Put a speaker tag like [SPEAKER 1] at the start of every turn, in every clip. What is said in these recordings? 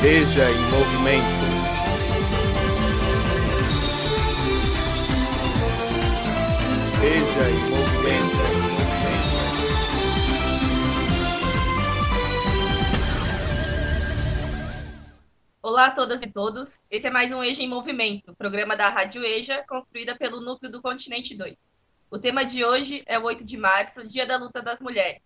[SPEAKER 1] Veja em movimento. Veja em movimento.
[SPEAKER 2] Olá a todas e todos. Esse é mais um EJA em Movimento, programa da Rádio EJA, construída pelo Núcleo do Continente 2. O tema de hoje é o 8 de março, Dia da Luta das Mulheres.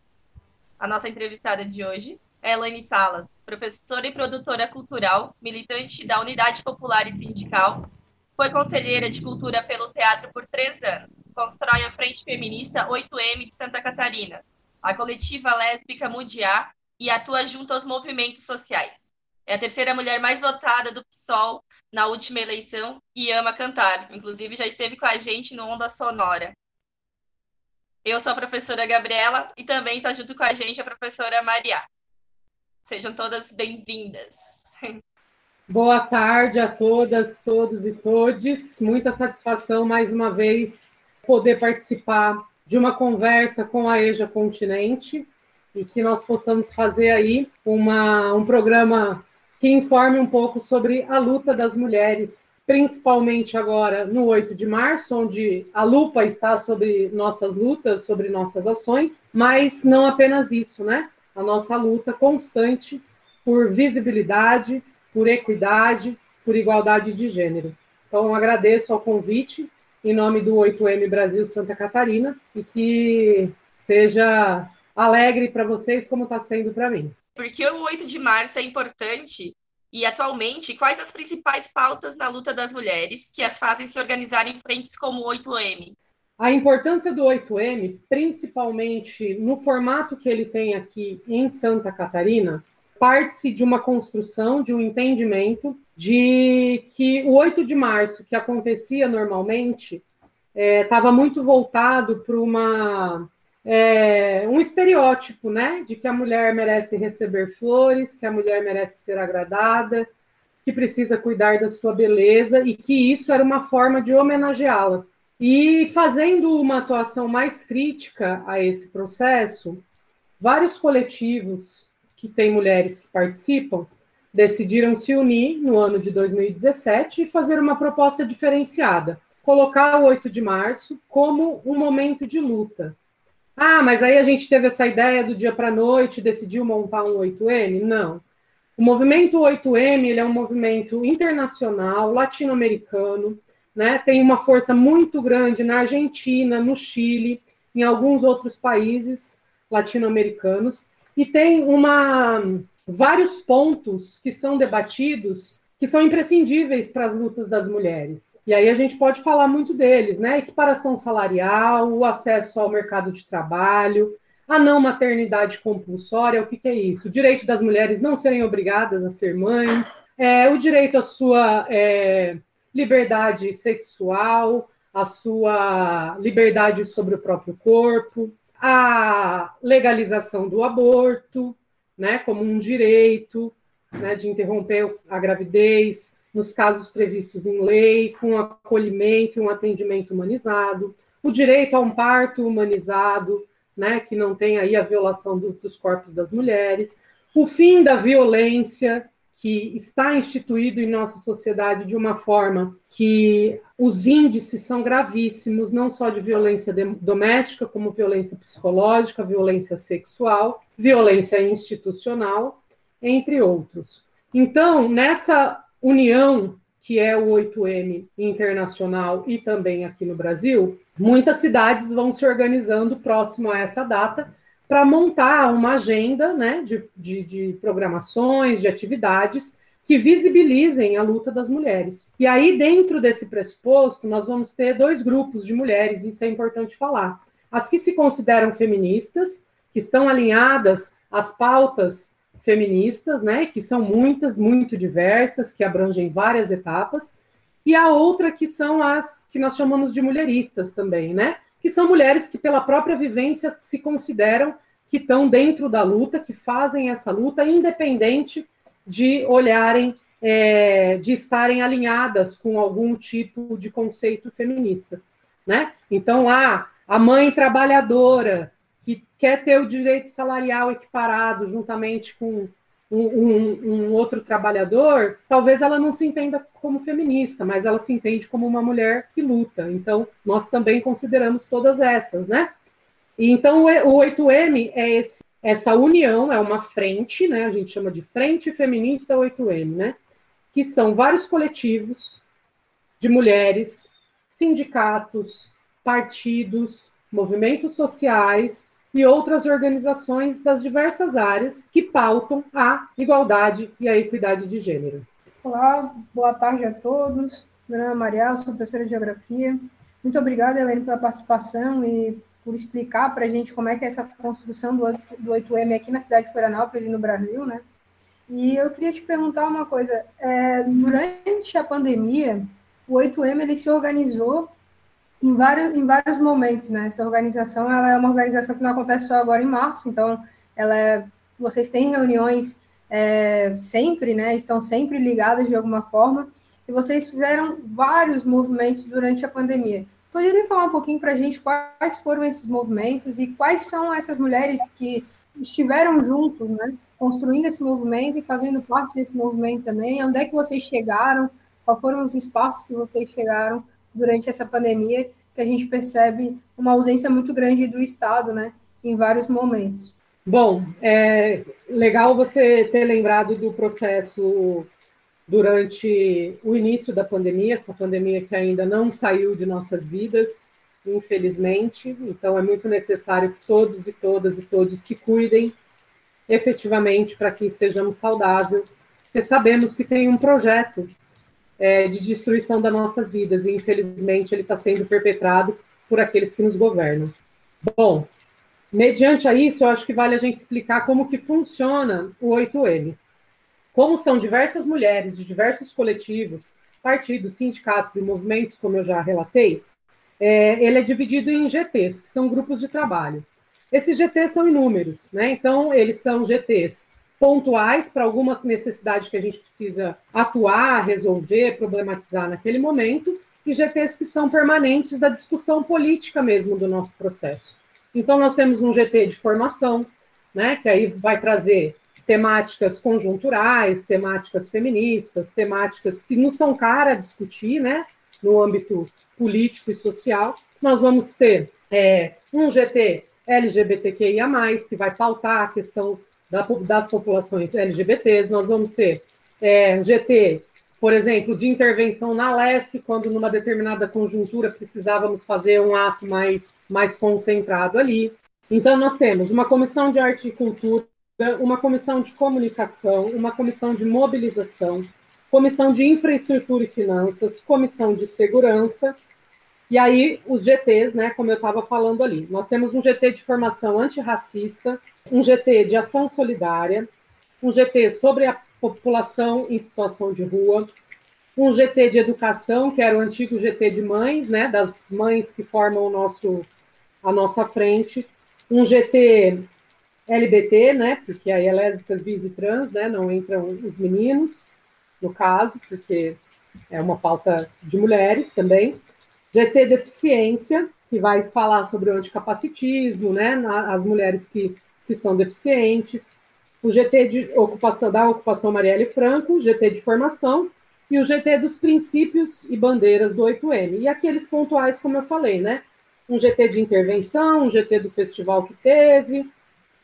[SPEAKER 2] A nossa entrevistada de hoje Elaine Salas, professora e produtora cultural, militante da Unidade Popular e Sindical, foi conselheira de cultura pelo teatro por três anos, constrói a Frente Feminista 8M de Santa Catarina, a coletiva lésbica Mundial e atua junto aos movimentos sociais. É a terceira mulher mais votada do PSOL na última eleição e ama cantar. Inclusive, já esteve com a gente no Onda Sonora. Eu sou a professora Gabriela e também está junto com a gente a professora Maria. Sejam todas bem-vindas.
[SPEAKER 3] Boa tarde a todas, todos e todes. Muita satisfação mais uma vez poder participar de uma conversa com a EJA Continente e que nós possamos fazer aí uma, um programa que informe um pouco sobre a luta das mulheres, principalmente agora no 8 de março, onde a lupa está sobre nossas lutas, sobre nossas ações, mas não apenas isso, né? A nossa luta constante por visibilidade, por equidade, por igualdade de gênero. Então, agradeço ao convite em nome do 8M Brasil Santa Catarina e que seja alegre para vocês como está sendo para mim.
[SPEAKER 2] Porque o 8 de março é importante e, atualmente, quais as principais pautas na luta das mulheres que as fazem se organizar em frentes como o 8M?
[SPEAKER 3] A importância do 8M, principalmente no formato que ele tem aqui em Santa Catarina, parte-se de uma construção, de um entendimento de que o 8 de março, que acontecia normalmente, estava é, muito voltado para uma é, um estereótipo, né, de que a mulher merece receber flores, que a mulher merece ser agradada, que precisa cuidar da sua beleza e que isso era uma forma de homenageá-la. E fazendo uma atuação mais crítica a esse processo, vários coletivos que têm mulheres que participam decidiram se unir no ano de 2017 e fazer uma proposta diferenciada, colocar o 8 de março como um momento de luta, ah, mas aí a gente teve essa ideia do dia para a noite, decidiu montar um 8M? Não. O movimento 8M ele é um movimento internacional, latino-americano, né? tem uma força muito grande na Argentina, no Chile, em alguns outros países latino-americanos, e tem uma, vários pontos que são debatidos que são imprescindíveis para as lutas das mulheres. E aí a gente pode falar muito deles, né? Equiparação salarial, o acesso ao mercado de trabalho, a não maternidade compulsória, o que, que é isso? O direito das mulheres não serem obrigadas a ser mães, é, o direito à sua é, liberdade sexual, a sua liberdade sobre o próprio corpo, a legalização do aborto, né, como um direito, né, de interromper a gravidez, nos casos previstos em lei, com acolhimento e um atendimento humanizado, o direito a um parto humanizado, né, que não tem aí a violação do, dos corpos das mulheres, o fim da violência que está instituído em nossa sociedade de uma forma que os índices são gravíssimos, não só de violência doméstica, como violência psicológica, violência sexual, violência institucional, entre outros. Então, nessa união que é o 8M internacional e também aqui no Brasil, muitas cidades vão se organizando próximo a essa data para montar uma agenda né, de, de, de, programações, de atividades que visibilizem a luta das mulheres. E aí, dentro desse pressuposto, nós vamos ter dois grupos de mulheres, isso é importante falar. As que se consideram feministas, que estão alinhadas às pautas feministas, né, que são muitas, muito diversas, que abrangem várias etapas, e a outra que são as que nós chamamos de mulheristas também, né, que são mulheres que pela própria vivência se consideram que estão dentro da luta, que fazem essa luta, independente de olharem, é, de estarem alinhadas com algum tipo de conceito feminista, né? Então, ah, a mãe trabalhadora, que quer ter o direito salarial equiparado juntamente com um, um, outro trabalhador, talvez ela não se entenda como feminista, mas ela se entende como uma mulher que luta. Então, nós também consideramos todas essas, né? Então, o 8M é esse, essa união, é uma frente, né? A gente chama de Frente Feminista 8M, né? Que são vários coletivos de mulheres, sindicatos, partidos, movimentos sociais e outras organizações das diversas áreas que pautam a igualdade e a equidade de gênero.
[SPEAKER 4] Olá, boa tarde a todos. Meu nome é Maria, sou professora de Geografia. Muito obrigada, Helene, pela participação e por explicar para a gente como é que é essa construção do, do 8M aqui na cidade de Florianópolis e no Brasil, né? E eu queria te perguntar uma coisa. É, durante a pandemia, o 8M ele se organizou em vários, em vários momentos, né? Essa organização ela é uma organização que não acontece só agora em março, então ela é, vocês têm reuniões é, sempre, né? Estão sempre ligadas de alguma forma, e vocês fizeram vários movimentos durante a pandemia. Poderia falar um pouquinho para a gente quais foram esses movimentos e quais são essas mulheres que estiveram juntos, né? Construindo esse movimento e fazendo parte desse movimento também. Onde é que vocês chegaram? Quais foram os espaços que vocês chegaram durante essa pandemia, que a gente percebe uma ausência muito grande do Estado, né, em vários momentos.
[SPEAKER 3] Bom, é legal você ter lembrado do processo durante o início da pandemia, essa pandemia que ainda não saiu de nossas vidas, infelizmente. Então, é muito necessário que todos e todas e todos se cuidem efetivamente para que estejamos saudáveis, porque sabemos que tem um projeto é, de destruição das nossas vidas, e infelizmente ele está sendo perpetrado por aqueles que nos governam. Bom, mediante a isso, eu acho que vale a gente explicar como que funciona o 8M. Como são diversas mulheres de diversos coletivos, partidos, sindicatos e movimentos, como eu já relatei, é, ele é dividido em GTs, que são grupos de trabalho. Esses GTs são inúmeros, né? Então, eles são GTs pontuais para alguma necessidade que a gente precisa atuar, resolver, problematizar naquele momento, e GTs que são permanentes da discussão política mesmo do nosso processo. Então, nós temos um GT de formação, né, que aí vai trazer temáticas conjunturais, temáticas feministas, temáticas que não são cara a discutir, né, no âmbito político e social. Nós vamos ter é, um GT LGBTQIA+, que vai pautar a questão das populações LGBTs, nós vamos ter é, GT, por exemplo, de intervenção na LESP, quando numa determinada conjuntura precisávamos fazer um ato mais, mais concentrado ali. Então, nós temos uma comissão de arte e cultura, uma comissão de comunicação, uma comissão de mobilização, comissão de infraestrutura e finanças, comissão de segurança, e aí os GTs, né, como eu estava falando ali. Nós temos um GT de formação antirracista, um GT de ação solidária, um GT sobre a população em situação de rua, um GT de educação, que era o antigo GT de mães, né, das mães que formam o nosso, a nossa frente, um GT LBT, né, porque aí é lésbicas, bis e trans, né, não entram os meninos, no caso, porque é uma pauta de mulheres também, GT Deficiência, que vai falar sobre o anticapacitismo, né, as mulheres que que são deficientes, o GT de ocupação da ocupação Marielle Franco, o GT de formação e o GT dos princípios e bandeiras do 8M. E aqueles pontuais, como eu falei, né? Um GT de intervenção, um GT do festival que teve,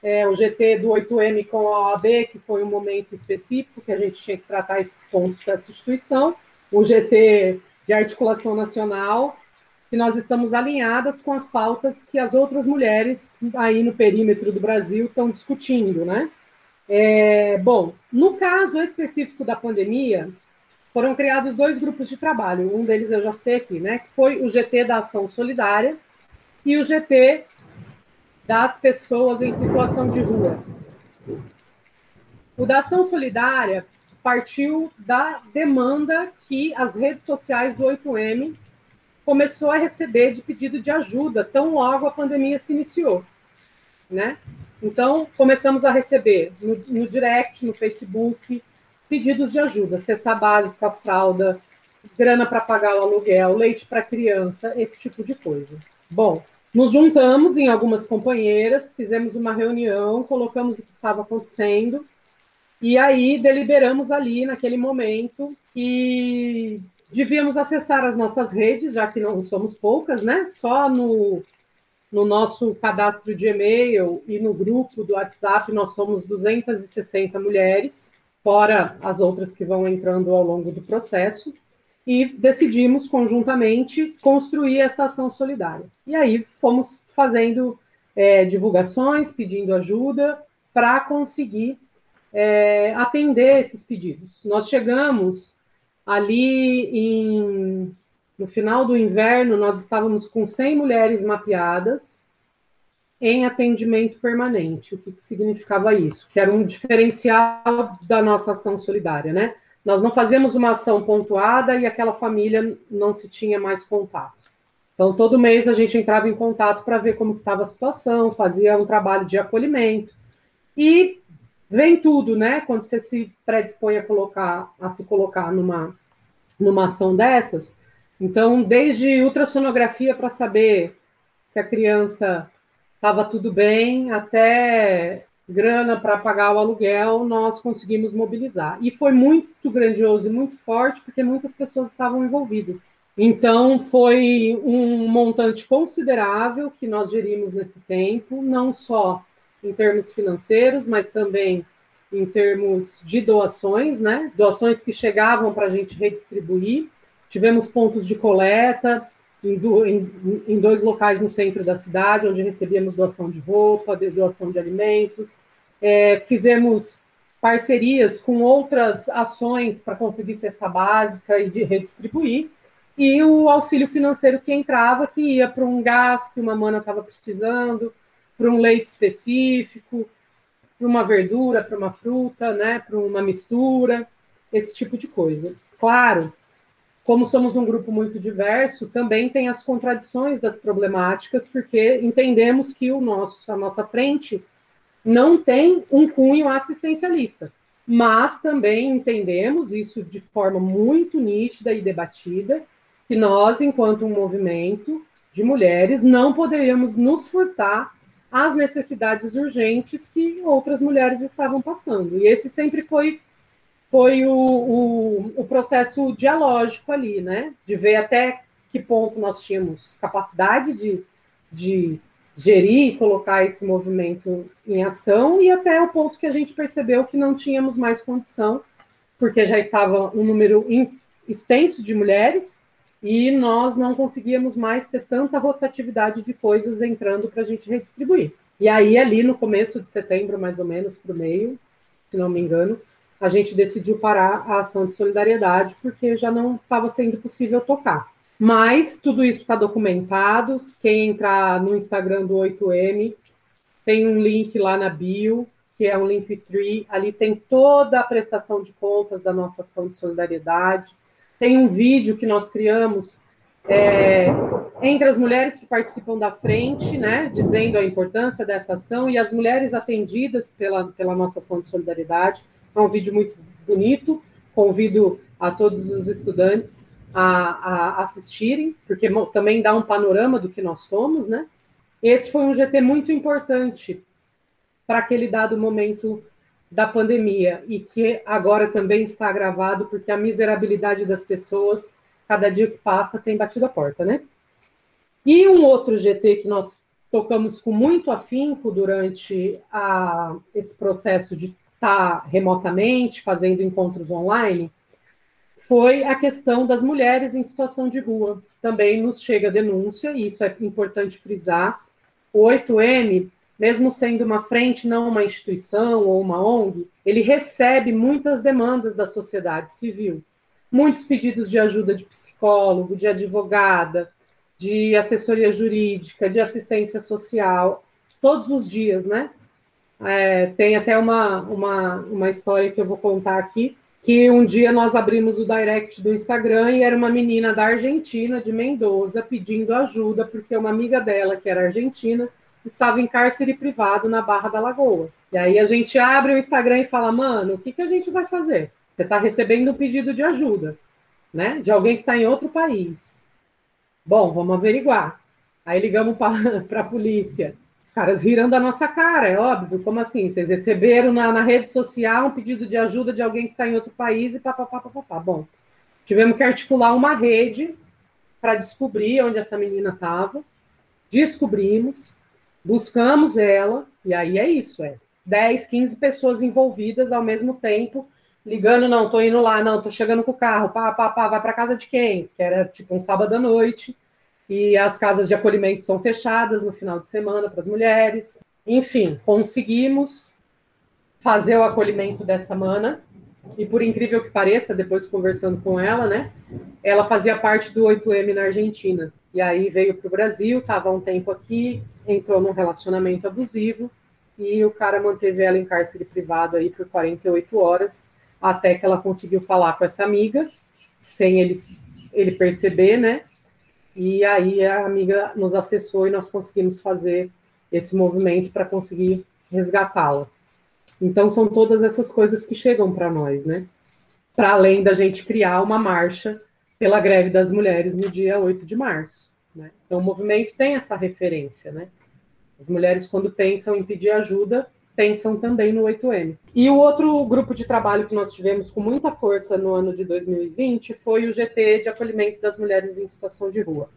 [SPEAKER 3] é, o GT do 8M com a OAB, que foi um momento específico que a gente tinha que tratar esses pontos dessa instituição, o GT de articulação nacional, que nós estamos alinhadas com as pautas que as outras mulheres aí no perímetro do Brasil estão discutindo, né? É, bom, no caso específico da pandemia, foram criados dois grupos de trabalho. Um deles eu já citei aqui, né? Que foi o GT da Ação Solidária e o GT das pessoas em situação de rua. O da Ação Solidária partiu da demanda que as redes sociais do 8M começou a receber de pedido de ajuda tão logo a pandemia se iniciou, né? Então, começamos a receber no, no direct, no Facebook, pedidos de ajuda, cesta básica, fralda, grana para pagar o aluguel, leite para criança, esse tipo de coisa. Bom, nos juntamos em algumas companheiras, fizemos uma reunião, colocamos o que estava acontecendo E aí deliberamos ali, naquele momento, que devíamos acessar as nossas redes, já que não somos poucas, né? Só no, no nosso cadastro de e-mail e no grupo do WhatsApp nós somos 260 mulheres, fora as outras que vão entrando ao longo do processo, e decidimos conjuntamente construir essa ação solidária. E aí fomos fazendo é, divulgações, pedindo ajuda para conseguir é, atender esses pedidos. Nós chegamos ali em, no final do inverno, nós estávamos com 100 mulheres mapeadas em atendimento permanente. O que, que significava isso? Que era um diferencial da nossa ação solidária, né? Nós não fazíamos uma ação pontuada e aquela família não se tinha mais contato. Então, todo mês a gente entrava em contato para ver como estava a situação, fazia um trabalho de acolhimento. E vem tudo, né? Quando você se predispõe a colocar, a se colocar numa, numa ação dessas. Então, desde ultrassonografia para saber se a criança estava tudo bem, até grana para pagar o aluguel, nós conseguimos mobilizar. E foi muito grandioso e muito forte, porque muitas pessoas estavam envolvidas. Então, foi um montante considerável que nós gerimos nesse tempo, não só em termos financeiros, mas também em termos de doações, né? Doações que chegavam para a gente redistribuir. Tivemos pontos de coleta em, do, em, em, dois locais no centro da cidade, onde recebíamos doação de roupa, doação de alimentos. É, fizemos parcerias com outras ações para conseguir cesta básica e de redistribuir. E o auxílio financeiro que entrava, que ia para um gás que uma mana estava precisando, para um leite específico, para uma verdura, para uma fruta, né, para uma mistura, esse tipo de coisa. Claro, como somos um grupo muito diverso, também tem as contradições das problemáticas, porque entendemos que o nosso, a nossa frente não tem um cunho assistencialista, mas também entendemos isso de forma muito nítida e debatida, que nós, enquanto um movimento de mulheres, não poderíamos nos furtar as necessidades urgentes que outras mulheres estavam passando. E esse sempre foi, foi o, o, o processo dialógico ali, né? De ver até que ponto nós tínhamos capacidade de, de gerir e colocar esse movimento em ação, e até o ponto que a gente percebeu que não tínhamos mais condição, porque já estava um número extenso de mulheres, e nós não conseguíamos mais ter tanta rotatividade de coisas entrando para a gente redistribuir. E aí, ali no começo de setembro, mais ou menos, para o meio, se não me engano, a gente decidiu parar a ação de solidariedade, porque já não estava sendo possível tocar. Mas tudo isso está documentado. Quem entrar no Instagram do 8M, tem um link lá na bio, que é um Linktree. Ali tem toda a prestação de contas da nossa ação de solidariedade tem um vídeo que nós criamos é, entre as mulheres que participam da frente, né, dizendo a importância dessa ação, e as mulheres atendidas pela, pela nossa ação de solidariedade. É um vídeo muito bonito, convido a todos os estudantes a, a assistirem, porque também dá um panorama do que nós somos, né? Esse foi um GT muito importante para aquele dado momento da pandemia e que agora também está agravado porque a miserabilidade das pessoas, cada dia que passa, tem batido a porta, né? E um outro GT que nós tocamos com muito afinco durante a, esse processo de estar remotamente, fazendo encontros online, foi a questão das mulheres em situação de rua. Também nos chega denúncia, e isso é importante frisar. O 8M mesmo sendo uma frente, não uma instituição ou uma ONG, ele recebe muitas demandas da sociedade civil. Muitos pedidos de ajuda de psicólogo, de advogada, de assessoria jurídica, de assistência social, todos os dias, né? É, tem até uma, uma, uma história que eu vou contar aqui, que um dia nós abrimos o direct do Instagram e era uma menina da Argentina, de Mendoza, pedindo ajuda, porque uma amiga dela, que era argentina, estava em cárcere privado na Barra da Lagoa. E aí a gente abre o Instagram e fala, mano, o que, que a gente vai fazer? Você está recebendo um pedido de ajuda, né? De alguém que está em outro país. Bom, vamos averiguar. Aí ligamos para a polícia. Os caras riram da nossa cara, é óbvio. Como assim? Vocês receberam na, na rede social um pedido de ajuda de alguém que está em outro país e papapá, papapá. Bom, tivemos que articular uma rede para descobrir onde essa menina estava. Descobrimos, buscamos ela, e aí é isso, é 10, 15 pessoas envolvidas ao mesmo tempo, ligando, não, tô indo lá, não, tô chegando com o carro, pá, pá, pá, vai para casa de quem? Que era tipo um sábado à noite, e as casas de acolhimento são fechadas no final de semana para as mulheres. Enfim, conseguimos fazer o acolhimento dessa mana, e por incrível que pareça, depois conversando com ela, né, ela fazia parte do 8M na Argentina. E aí veio para o Brasil, estava um tempo aqui, entrou num relacionamento abusivo, e o cara manteve ela em cárcere privado aí por 48 horas, até que ela conseguiu falar com essa amiga, sem ele, ele perceber, né? E aí a amiga nos acessou e nós conseguimos fazer esse movimento para conseguir resgatá-la. Então são todas essas coisas que chegam para nós, né? Para além da gente criar uma marcha pela greve das mulheres no dia 8 de março. Né? Então o movimento tem essa referência, né? As mulheres, quando pensam em pedir ajuda, pensam também no 8M. E o outro grupo de trabalho que nós tivemos com muita força no ano de 2020 foi o GT de acolhimento das mulheres em situação de rua.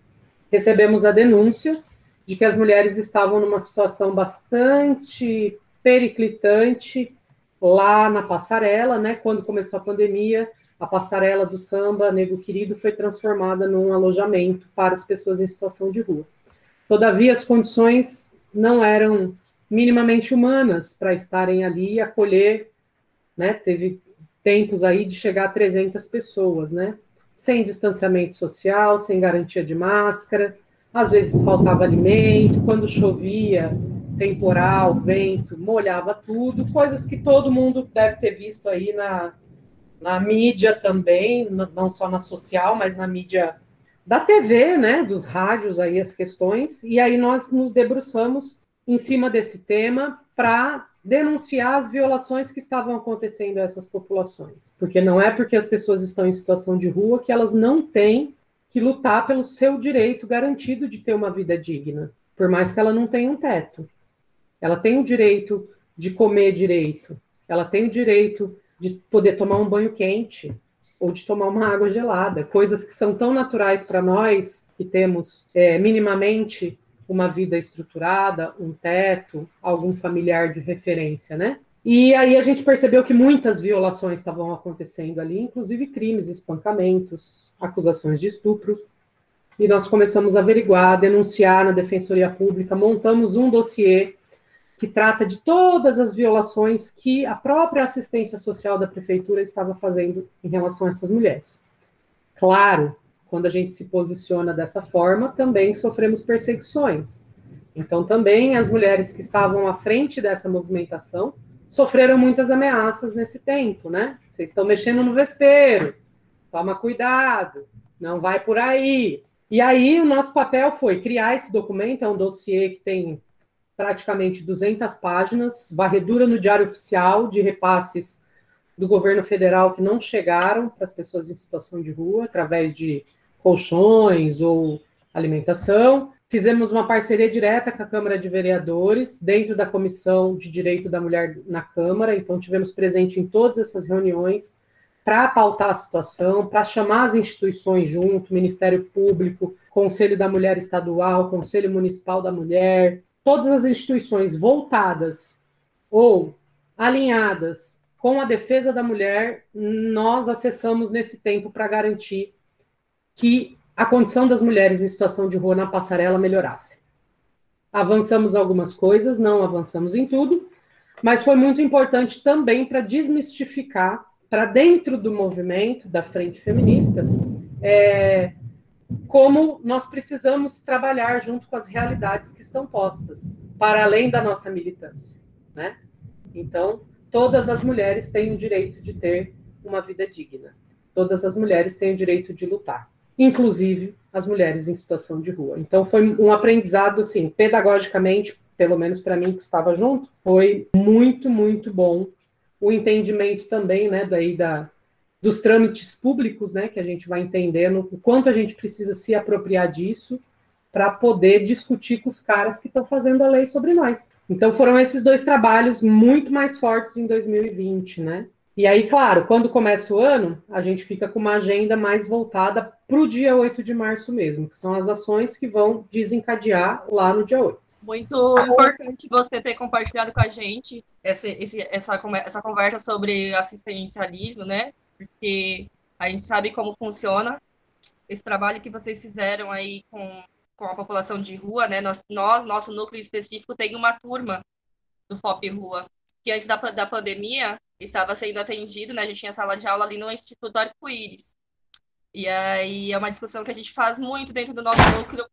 [SPEAKER 3] Recebemos a denúncia de que as mulheres estavam numa situação bastante periclitante lá na passarela, né? Quando começou a pandemia, a passarela do samba Nego Querido foi transformada num alojamento para as pessoas em situação de rua. Todavia, as condições não eram minimamente humanas para estarem ali e acolher, né? Teve tempos aí de chegar a 300 pessoas, né? Sem distanciamento social, sem garantia de máscara, às vezes faltava alimento, quando chovia, temporal, vento, molhava tudo, coisas que todo mundo deve ter visto aí na, na mídia também, não só na social, mas na mídia da TV, né, dos rádios aí as questões, e aí nós nos debruçamos em cima desse tema para denunciar as violações que estavam acontecendo a essas populações. Porque não é porque as pessoas estão em situação de rua que elas não têm que lutar pelo seu direito garantido de ter uma vida digna, por mais que ela não tenha um teto. Ela tem o direito de comer direito, ela tem o direito de poder tomar um banho quente, ou de tomar uma água gelada, coisas que são tão naturais para nós, que temos é, minimamente uma vida estruturada, um teto, algum familiar de referência, né? E aí a gente percebeu que muitas violações estavam acontecendo ali, inclusive crimes, espancamentos, acusações de estupro. E nós começamos a averiguar, denunciar na Defensoria Pública, montamos um dossiê que trata de todas as violações que a própria assistência social da prefeitura estava fazendo em relação a essas mulheres. Claro, quando a gente se posiciona dessa forma, também sofremos perseguições. Então, também as mulheres que estavam à frente dessa movimentação sofreram muitas ameaças nesse tempo, né? Vocês estão mexendo no vespeiro, toma cuidado, não vai por aí. E aí, o nosso papel foi criar esse documento, é um dossiê que tem praticamente 200 páginas, varredura no Diário Oficial de repasses do governo federal que não chegaram para as pessoas em situação de rua, através de colchões ou alimentação. Fizemos uma parceria direta com a Câmara de Vereadores, dentro da Comissão de Direito da Mulher na Câmara, então tivemos presente em todas essas reuniões para pautar a situação, para chamar as instituições junto, Ministério Público, Conselho da Mulher Estadual, Conselho Municipal da Mulher, todas as instituições voltadas ou alinhadas com a defesa da mulher, nós acessamos nesse tempo para garantir que a condição das mulheres em situação de rua na passarela melhorasse. Avançamos algumas coisas, não avançamos em tudo, mas foi muito importante também para desmistificar, para dentro do movimento da frente feminista, é, como nós precisamos trabalhar junto com as realidades que estão postas, para além da nossa militância, né? Então, todas as mulheres têm o direito de ter uma vida digna. Todas as mulheres têm o direito de lutar, inclusive as mulheres em situação de rua. Então, foi um aprendizado, assim, pedagogicamente, pelo menos para mim que estava junto, foi muito, muito bom. O entendimento também, né, daí da, dos trâmites públicos, né, que a gente vai entendendo o quanto a gente precisa se apropriar disso para poder discutir com os caras que estão fazendo a lei sobre nós. Então foram esses dois trabalhos muito mais fortes em 2020, né? E aí, claro, quando começa o ano, a gente fica com uma agenda mais voltada para o dia 8 de março mesmo, que são as ações que vão desencadear lá no dia 8.
[SPEAKER 2] Muito importante você ter compartilhado com a gente essa, essa, essa conversa sobre assistencialismo, né? Porque a gente sabe como funciona esse trabalho que vocês fizeram aí com, com a população de rua, né? Nós, nós, nosso núcleo específico, tem uma turma do FOP Rua, que antes da, da pandemia estava sendo atendido, né? A gente tinha sala de aula ali no Instituto Arco-Íris. E aí é uma discussão que a gente faz muito dentro do nosso núcleo,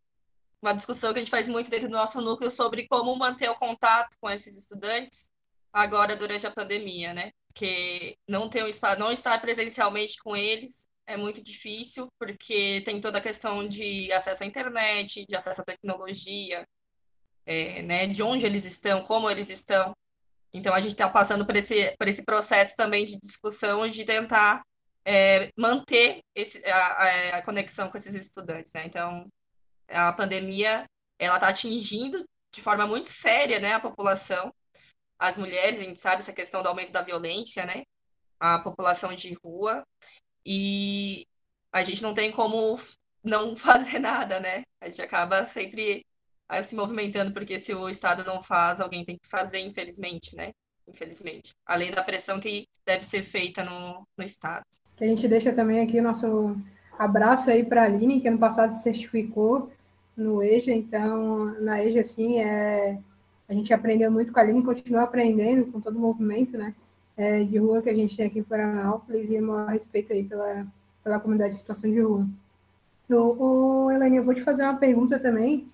[SPEAKER 2] uma discussão que a gente faz muito dentro do nosso núcleo sobre como manter o contato com esses estudantes agora durante a pandemia, né? Porque não ter um espaço, não estar presencialmente com eles é muito difícil, porque tem toda a questão de acesso à internet, de acesso à tecnologia, é, né? De onde eles estão, como eles estão. Então a gente está passando por esse, por esse processo também de discussão de tentar é, manter esse, a, a, conexão com esses estudantes, né? Então a pandemia ela está atingindo de forma muito séria, né, a população, as mulheres, a gente sabe essa questão do aumento da violência, né, a população de rua e a gente não tem como não fazer nada, né? A gente acaba sempre se movimentando porque se o Estado não faz, alguém tem que fazer, infelizmente, né? Infelizmente. Além da pressão que deve ser feita no, no Estado.
[SPEAKER 4] A gente deixa também aqui nosso abraço aí para a Aline, que ano passado se certificou no EJA, então na EJA, assim, é, a gente aprendeu muito com a Aline, continua aprendendo com todo o movimento, né, é, de rua que a gente tem aqui em Florianópolis e um respeito aí pela, pela comunidade de situação de rua. Ô, Helene, eu vou te fazer uma pergunta também,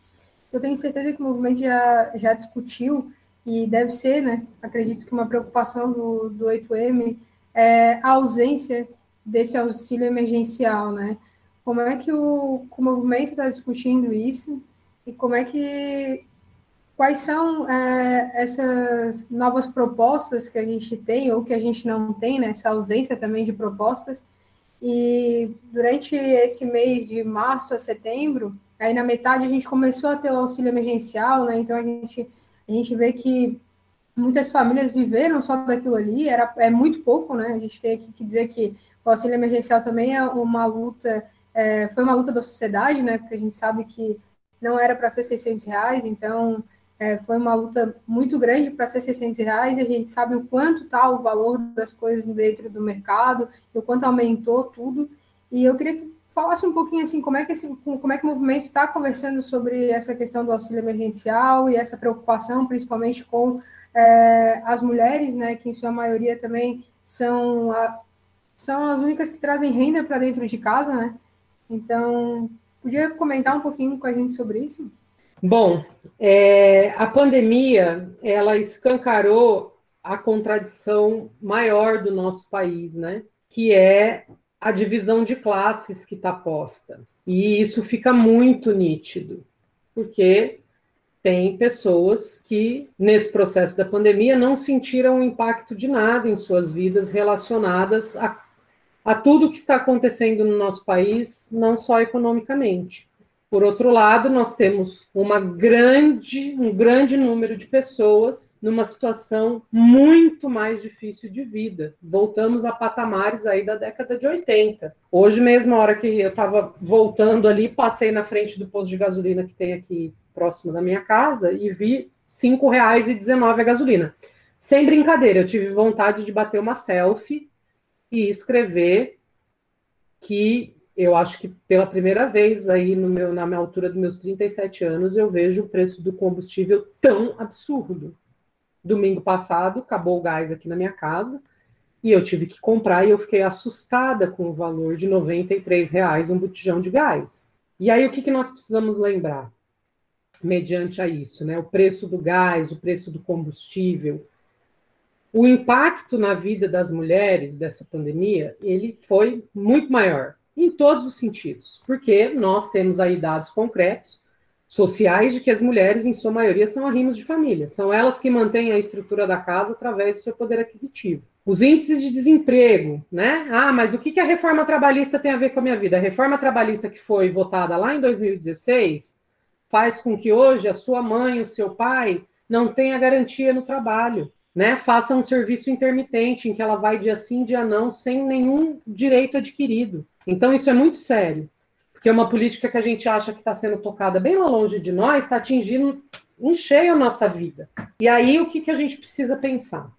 [SPEAKER 4] eu tenho certeza que o movimento já, já discutiu, e deve ser, né, acredito que uma preocupação do, do 8M é a ausência desse auxílio emergencial, né, como é que o, o movimento está discutindo isso e como é que quais são é, essas novas propostas que a gente tem ou que a gente não tem, né? Essa ausência também de propostas. E durante esse mês de março a setembro, aí na metade a gente começou a ter o auxílio emergencial, né? Então a gente a gente vê que muitas famílias viveram só daquilo ali, era é muito pouco, né? A gente tem aqui que dizer que o auxílio emergencial também é uma luta é, foi uma luta da sociedade, né? Porque a gente sabe que não era para ser 600 reais, então é, foi uma luta muito grande para ser 600 reais e a gente sabe o quanto está o valor das coisas dentro do mercado, o quanto aumentou tudo. E eu queria que falasse um pouquinho assim como é que esse, como é que o movimento está conversando sobre essa questão do auxílio emergencial e essa preocupação, principalmente com é, as mulheres, né? Que em sua maioria também são a, são as únicas que trazem renda para dentro de casa, né? Então, podia comentar um pouquinho com a gente sobre isso?
[SPEAKER 3] Bom, é, a pandemia ela escancarou a contradição maior do nosso país, né? Que é a divisão de classes que está posta. E isso fica muito nítido, porque tem pessoas que, nesse processo da pandemia, não sentiram o impacto de nada em suas vidas relacionadas a a tudo que está acontecendo no nosso país, não só economicamente. Por outro lado, nós temos uma grande, um grande número de pessoas numa situação muito mais difícil de vida. Voltamos a patamares aí da década de 80. Hoje mesmo, a hora que eu estava voltando ali, passei na frente do posto de gasolina que tem aqui próximo da minha casa e vi R$ 5,19 a gasolina. Sem brincadeira, eu tive vontade de bater uma selfie e escrever que eu acho que pela primeira vez aí meu, na minha altura dos meus 37 anos eu vejo o preço do combustível tão absurdo. Domingo passado acabou o gás aqui na minha casa e eu tive que comprar e eu fiquei assustada com o valor de 93 reais um botijão de gás. E aí o que, que nós precisamos lembrar? Mediante a isso, né? O preço do gás, o preço do combustível, o impacto na vida das mulheres dessa pandemia, ele foi muito maior, em todos os sentidos, porque nós temos aí dados concretos, sociais, de que as mulheres, em sua maioria, são arrimos de família, são elas que mantêm a estrutura da casa através do seu poder aquisitivo. Os índices de desemprego, né? Ah, mas o que a reforma trabalhista tem a ver com a minha vida? A reforma trabalhista que foi votada lá em 2016 faz com que hoje a sua mãe, o seu pai, não tenha garantia no trabalho, né? Faça um serviço intermitente em que ela vai dia sim, dia não, sem nenhum direito adquirido. Então isso é muito sério, porque é uma política que a gente acha que está sendo tocada bem lá longe de nós, está atingindo em cheio a nossa vida. E aí o que, que a gente precisa pensar?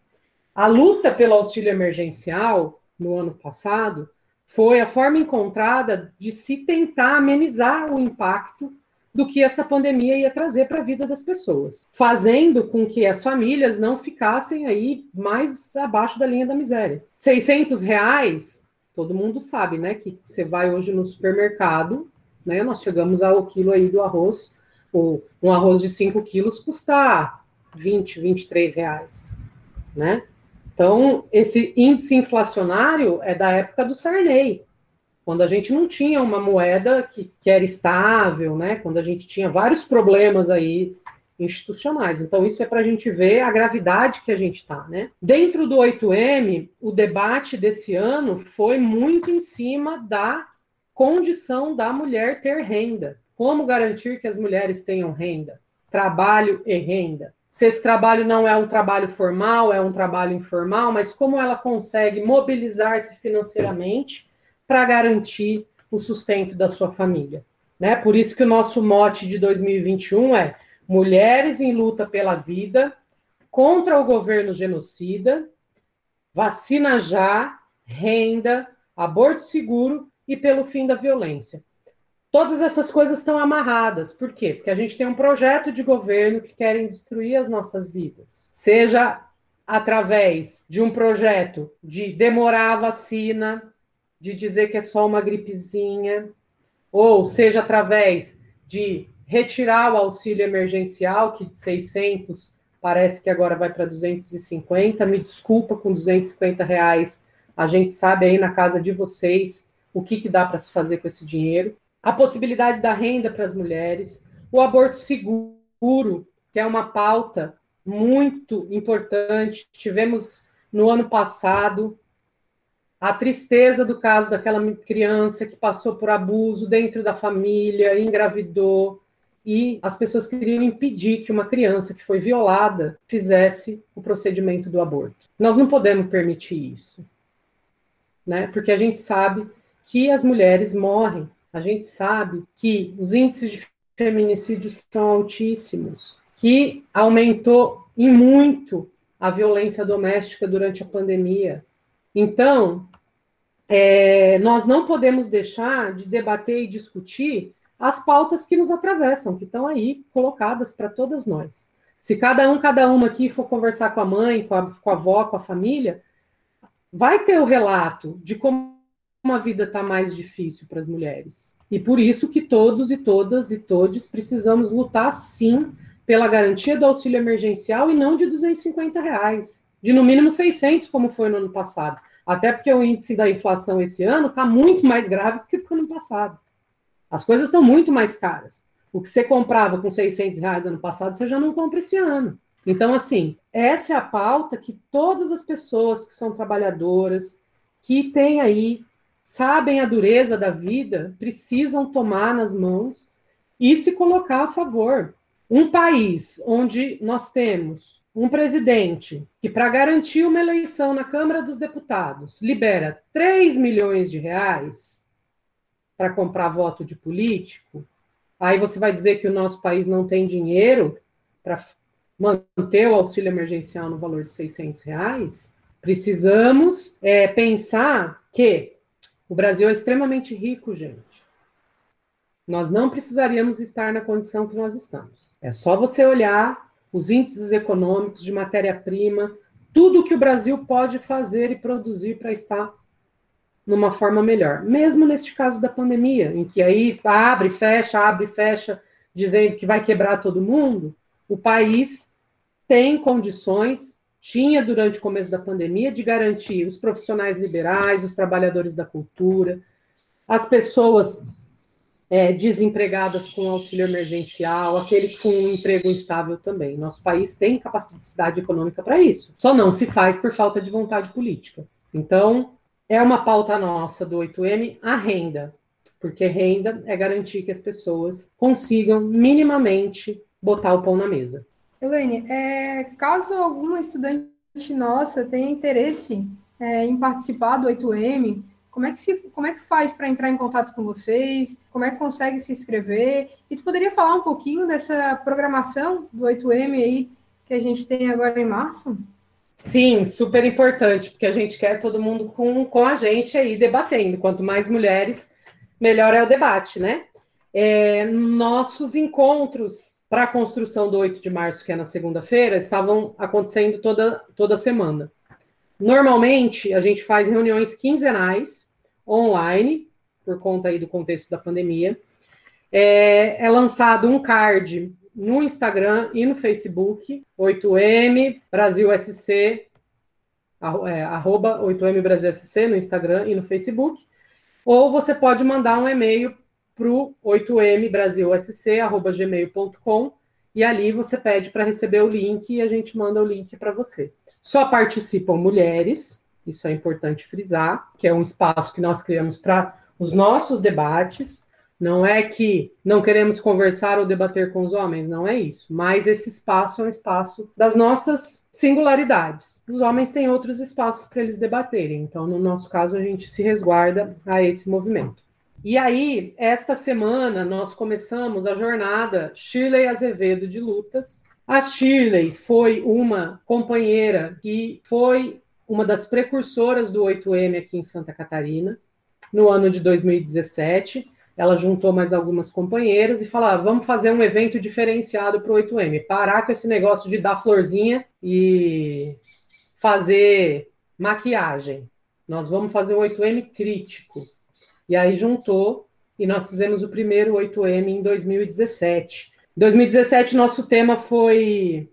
[SPEAKER 3] A luta pelo auxílio emergencial no ano passado foi a forma encontrada de se tentar amenizar o impacto do que essa pandemia ia trazer para a vida das pessoas, fazendo com que as famílias não ficassem aí mais abaixo da linha da miséria. 600 reais, todo mundo sabe, né, que você vai hoje no supermercado, né, nós chegamos ao quilo aí do arroz, o, um arroz de 5 quilos custa 20, 23 reais, né? Então, esse índice inflacionário é da época do Sarney, quando a gente não tinha uma moeda que, que era estável, né? Quando a gente tinha vários problemas aí institucionais. Então, isso é para a gente ver a gravidade que a gente está, né? Dentro do 8M, o debate desse ano foi muito em cima da condição da mulher ter renda. Como garantir que as mulheres tenham renda? Trabalho e renda. Se esse trabalho não é um trabalho formal, é um trabalho informal, mas como ela consegue mobilizar-se financeiramente para garantir o sustento da sua família. Né? Por isso que o nosso mote de 2021 é Mulheres em luta pela vida, contra o governo genocida, vacina já, renda, aborto seguro e pelo fim da violência. Todas essas coisas estão amarradas. Por quê? Porque a gente tem um projeto de governo que querem destruir as nossas vidas. Seja através de um projeto de demorar a vacina, de dizer que é só uma gripezinha, ou seja através de retirar o auxílio emergencial, que de 600 parece que agora vai para 250. Me desculpa, com 250 reais, a gente sabe aí na casa de vocês o que, que dá para se fazer com esse dinheiro. A possibilidade da renda para as mulheres, o aborto seguro, que é uma pauta muito importante. Tivemos no ano passado a tristeza do caso daquela criança que passou por abuso dentro da família, engravidou, e as pessoas queriam impedir que uma criança que foi violada fizesse o procedimento do aborto. Nós não podemos permitir isso, né? Porque a gente sabe que as mulheres morrem, a gente sabe que os índices de feminicídios são altíssimos, que aumentou em muito a violência doméstica durante a pandemia. Então, é, nós não podemos deixar de debater e discutir as pautas que nos atravessam, que estão aí colocadas para todas nós. Se cada um, cada uma aqui for conversar com a mãe, com a, com a avó, com a família, vai ter o relato de como a vida está mais difícil para as mulheres. E por isso que todos e todas e todos precisamos lutar, sim, pela garantia do auxílio emergencial e não de 250 reais, de no mínimo 600, como foi no ano passado. Até porque o índice da inflação esse ano está muito mais grave do que no ano passado. As coisas estão muito mais caras. O que você comprava com 600 reais ano passado, você já não compra esse ano. Então, assim, essa é a pauta que todas as pessoas que são trabalhadoras, que têm aí, sabem a dureza da vida, precisam tomar nas mãos e se colocar a favor. Um país onde nós temos um presidente que, para garantir uma eleição na Câmara dos Deputados, libera 3 milhões de reais para comprar voto de político, aí você vai dizer que o nosso país não tem dinheiro para manter o auxílio emergencial no valor de 600 reais? Precisamos é, pensar que o Brasil é extremamente rico, gente. Nós não precisaríamos estar na condição que nós estamos. É só você olhar os índices econômicos de matéria-prima, tudo que o Brasil pode fazer e produzir para estar numa forma melhor. Mesmo neste caso da pandemia, em que aí abre, fecha, abre, fecha, dizendo que vai quebrar todo mundo, o país tem condições, tinha durante o começo da pandemia, de garantir os profissionais liberais, os trabalhadores da cultura, as pessoas é, desempregadas com auxílio emergencial, aqueles com um emprego instável também. Nosso país tem capacidade econômica para isso. Só não se faz por falta de vontade política. Então, é uma pauta nossa do 8M a renda. porque renda é garantir que as pessoas consigam minimamente botar o pão na mesa.
[SPEAKER 4] Elaine, é, caso alguma estudante nossa tenha interesse é, em participar do 8M, como é que, se, como é que faz para entrar em contato com vocês? Como é que consegue se inscrever? E tu poderia falar um pouquinho dessa programação do 8M aí que a gente tem agora em março?
[SPEAKER 3] Sim, super importante, porque a gente quer todo mundo com, com a gente aí debatendo. Quanto mais mulheres, melhor é o debate, né? É, nossos encontros para a construção do 8 de março, que é na segunda-feira, estavam acontecendo toda, toda semana. Normalmente, a gente faz reuniões quinzenais, online, por conta aí do contexto da pandemia. É, é lançado um card no Instagram e no Facebook, 8M Brasil SC, é, arroba 8M Brasil SC no Instagram e no Facebook, ou você pode mandar um e-mail para o 8M Brasil SC, arroba gmail.com, e ali você pede para receber o link e a gente manda o link para você. Só participam mulheres, isso é importante frisar, que é um espaço que nós criamos para os nossos debates. Não é que não queremos conversar ou debater com os homens, não é isso. Mas esse espaço é um espaço das nossas singularidades. Os homens têm outros espaços para eles debaterem. Então, no nosso caso, a gente se resguarda a esse movimento. E aí, esta semana, nós começamos a jornada Shirley Azevedo de Lutas, a Shirley foi uma companheira que foi uma das precursoras do 8M aqui em Santa Catarina, no ano de 2017. Ela juntou mais algumas companheiras e falou: ah, vamos fazer um evento diferenciado para o 8M, parar com esse negócio de dar florzinha e fazer maquiagem. Nós vamos fazer o 8M crítico. E aí juntou e nós fizemos o primeiro 8M em 2017. 2017, nosso tema foi.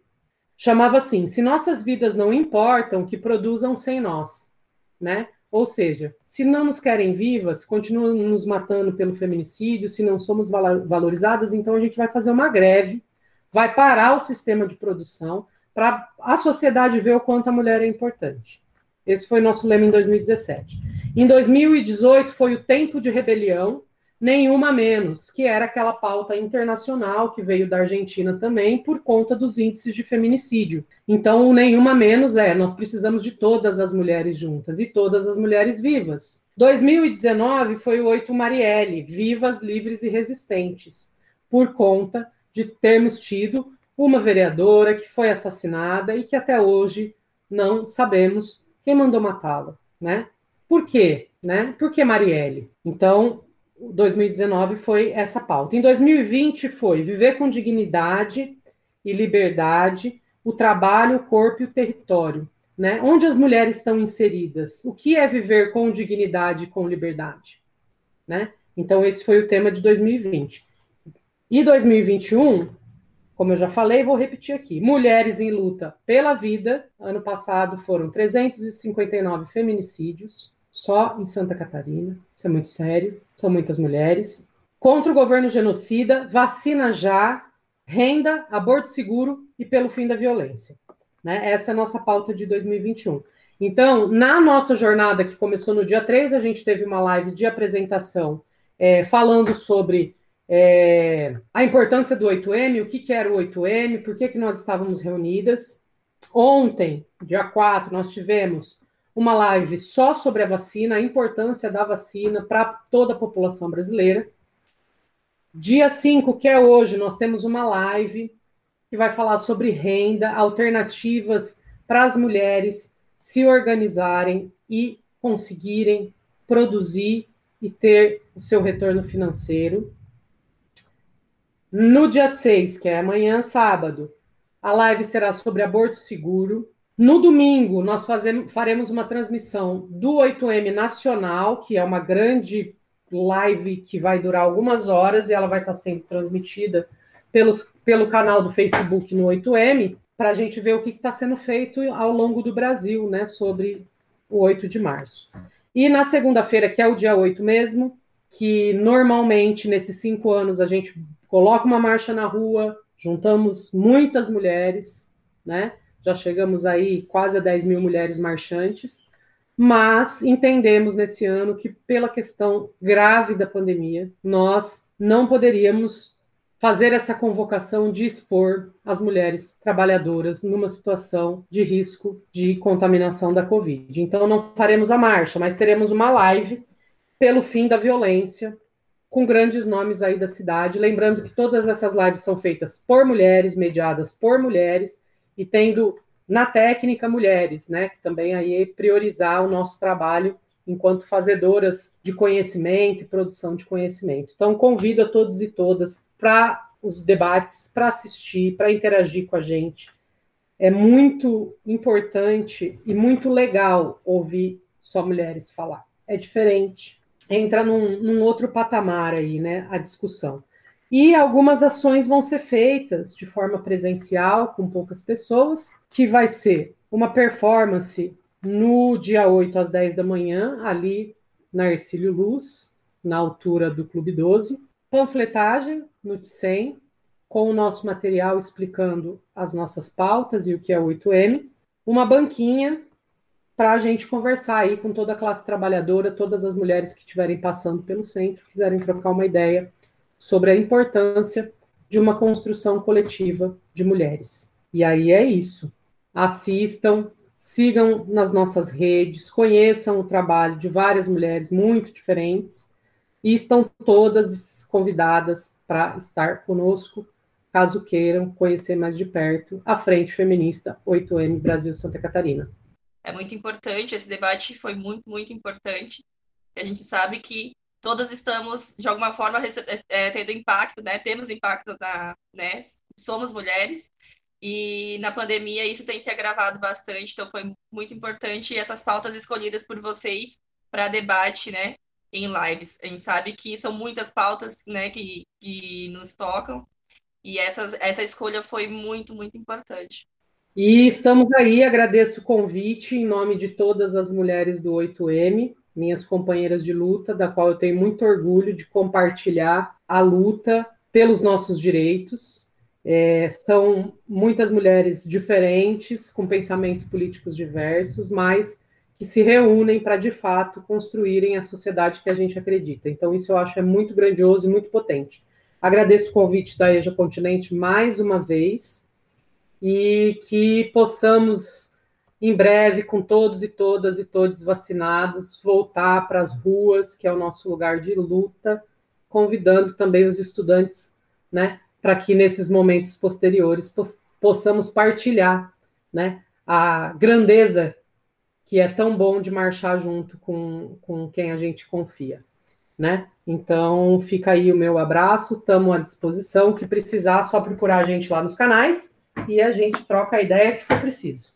[SPEAKER 3] chamava assim: Se nossas vidas não importam, que produzam sem nós. Né? Ou seja, se não nos querem vivas, continuam nos matando pelo feminicídio, se não somos valorizadas, então a gente vai fazer uma greve, vai parar o sistema de produção para a sociedade ver o quanto a mulher é importante. Esse foi nosso lema em 2017. Em 2018 foi o tempo de rebelião, nenhuma menos, que era aquela pauta internacional que veio da Argentina também por conta dos índices de feminicídio. Então, nenhuma menos é, nós precisamos de todas as mulheres juntas e todas as mulheres vivas. 2019 foi o 8 Marielle, vivas, livres e resistentes, por conta de termos tido uma vereadora que foi assassinada e que até hoje não sabemos quem mandou matá-la, né? Por quê? Né? Por que Marielle? Então, 2019 foi essa pauta. Em 2020 foi viver com dignidade e liberdade o trabalho, o corpo e o território. Né? Onde as mulheres estão inseridas? O que é viver com dignidade e com liberdade? Né? Então, esse foi o tema de 2020. E 2021, como eu já falei, vou repetir aqui: mulheres em luta pela vida. Ano passado foram 359 feminicídios, só em Santa Catarina. Isso é muito sério. São muitas mulheres. Contra o governo genocida, vacina já, renda, aborto seguro e pelo fim da violência. Né? Essa é a nossa pauta de 2021. Então, na nossa jornada, que começou no dia 3, a gente teve uma live de apresentação é, falando sobre é, a importância do 8M, o que, que era o 8M, por que, que nós estávamos reunidas. Ontem, dia 4, nós tivemos uma live só sobre a vacina, a importância da vacina para toda a população brasileira. Dia 5, que é hoje, nós temos uma live que vai falar sobre renda, alternativas para as mulheres se organizarem e conseguirem produzir e ter o seu retorno financeiro. No dia 6, que é amanhã, sábado, a live será sobre aborto seguro. No domingo, nós fazemos, faremos uma transmissão do 8M Nacional, que é uma grande live que vai durar algumas horas e ela vai estar sendo transmitida pelos, pelo canal do Facebook no 8M, para a gente ver o que está sendo feito ao longo do Brasil, né, sobre o 8 de março. E na segunda-feira, que é o dia 8 mesmo, que normalmente nesses cinco anos a gente coloca uma marcha na rua, juntamos muitas mulheres, né? Já chegamos aí quase a 10 mil mulheres marchantes. mas entendemos nesse ano que, pela questão grave da pandemia, nós não poderíamos fazer essa convocação de expor as mulheres trabalhadoras numa situação de risco de contaminação da Covid. Então, não faremos a marcha, mas teremos uma live pelo fim da violência, com grandes nomes aí da cidade. Lembrando que todas essas lives são feitas por mulheres, mediadas por mulheres, e tendo na técnica mulheres, né? Que também aí é priorizar o nosso trabalho enquanto fazedoras de conhecimento e produção de conhecimento. Então, convido a todos e todas para os debates, para assistir, para interagir com a gente. É muito importante e muito legal ouvir só mulheres falar. É diferente. Entra num, num outro patamar aí, né? A discussão. E algumas ações vão ser feitas de forma presencial, com poucas pessoas, que vai ser uma performance no dia 8 às 10 da manhã, ali na Ercílio Luz, na altura do Clube 12. Panfletagem no TICEM, com o nosso material explicando as nossas pautas e o que é o 8M. Uma banquinha para a gente conversar aí com toda a classe trabalhadora, todas as mulheres que estiverem passando pelo centro, quiserem trocar uma ideia sobre a importância de uma construção coletiva de mulheres. E aí é isso. Assistam, sigam nas nossas redes, conheçam o trabalho de várias mulheres muito diferentes e estão todas convidadas para estar conosco, caso queiram conhecer mais de perto a Frente Feminista 8M Brasil Santa Catarina.
[SPEAKER 2] É muito importante, esse debate foi muito, muito importante. A gente sabe que todas estamos, de alguma forma, é, tendo impacto, né? Temos impacto na, né? Somos mulheres, e na pandemia isso tem se agravado bastante, então foi muito importante essas pautas escolhidas por vocês para debate, né, em lives. A gente sabe que são muitas pautas, né, que, que nos tocam, e essas, essa escolha foi muito, muito importante.
[SPEAKER 3] E estamos aí, agradeço o convite em nome de todas as mulheres do 8M, minhas companheiras de luta, da qual eu tenho muito orgulho de compartilhar a luta pelos nossos direitos, é, são muitas mulheres diferentes, com pensamentos políticos diversos, mas que se reúnem para, de fato, construírem a sociedade que a gente acredita. Então, isso eu acho é muito grandioso e muito potente. Agradeço o convite da EJA Continente mais uma vez e que possamos, em breve, com todos e todas e todos vacinados, voltar para as ruas, que é o nosso lugar de luta, convidando também os estudantes né, para que nesses momentos posteriores possamos partilhar né, a grandeza que é tão bom de marchar junto com, com quem a gente confia. Né? Então, fica aí o meu abraço, estamos à disposição. que precisar, só procurar a gente lá nos canais e a gente troca a ideia que for preciso.